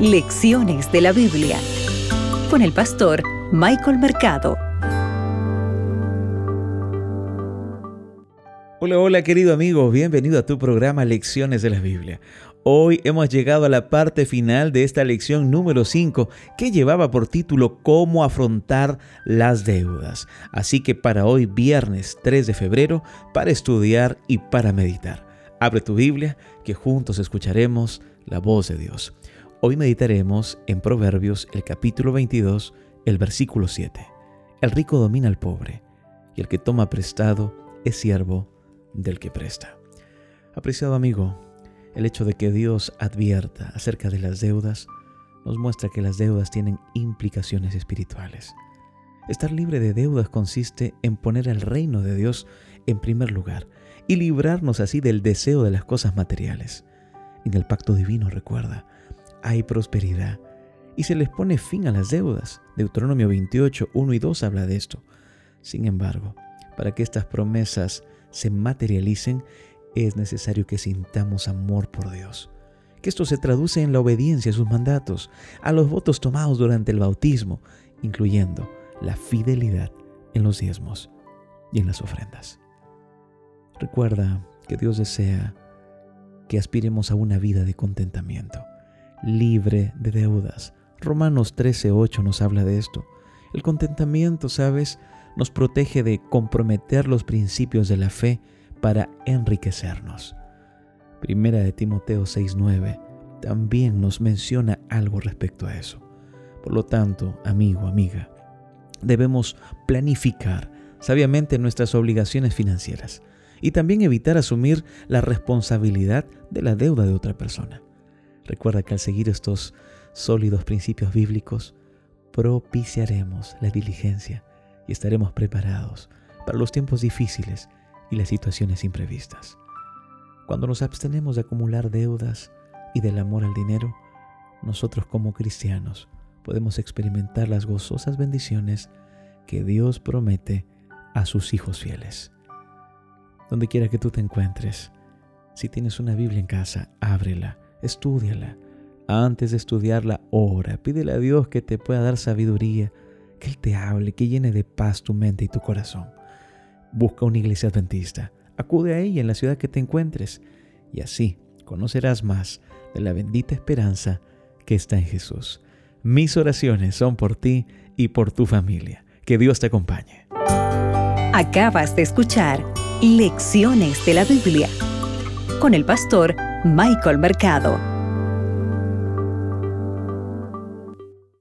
Lecciones de la Biblia con el pastor Michael Mercado. Hola, hola querido amigo, bienvenido a tu programa Lecciones de la Biblia. Hoy hemos llegado a la parte final de esta lección número 5 que llevaba por título Cómo afrontar las deudas. Así que para hoy viernes 3 de febrero, para estudiar y para meditar. Abre tu Biblia que juntos escucharemos la voz de Dios. Hoy meditaremos en Proverbios el capítulo 22, el versículo 7. El rico domina al pobre, y el que toma prestado es siervo del que presta. Apreciado amigo, el hecho de que Dios advierta acerca de las deudas nos muestra que las deudas tienen implicaciones espirituales. Estar libre de deudas consiste en poner el reino de Dios en primer lugar y librarnos así del deseo de las cosas materiales. En el pacto divino, recuerda, hay prosperidad y se les pone fin a las deudas. Deuteronomio 28, 1 y 2 habla de esto. Sin embargo, para que estas promesas se materialicen, es necesario que sintamos amor por Dios. Que esto se traduce en la obediencia a sus mandatos, a los votos tomados durante el bautismo, incluyendo la fidelidad en los diezmos y en las ofrendas. Recuerda que Dios desea que aspiremos a una vida de contentamiento libre de deudas. Romanos 13:8 nos habla de esto. El contentamiento, ¿sabes?, nos protege de comprometer los principios de la fe para enriquecernos. Primera de Timoteo 6:9 también nos menciona algo respecto a eso. Por lo tanto, amigo, amiga, debemos planificar sabiamente nuestras obligaciones financieras y también evitar asumir la responsabilidad de la deuda de otra persona. Recuerda que al seguir estos sólidos principios bíblicos, propiciaremos la diligencia y estaremos preparados para los tiempos difíciles y las situaciones imprevistas. Cuando nos abstenemos de acumular deudas y del amor al dinero, nosotros como cristianos podemos experimentar las gozosas bendiciones que Dios promete a sus hijos fieles. Donde quiera que tú te encuentres, si tienes una Biblia en casa, ábrela Estúdiala. Antes de estudiarla, ora. Pídele a Dios que te pueda dar sabiduría, que Él te hable, que llene de paz tu mente y tu corazón. Busca una iglesia adventista. Acude a ella en la ciudad que te encuentres y así conocerás más de la bendita esperanza que está en Jesús. Mis oraciones son por ti y por tu familia. Que Dios te acompañe. Acabas de escuchar Lecciones de la Biblia con el pastor Michael Mercado.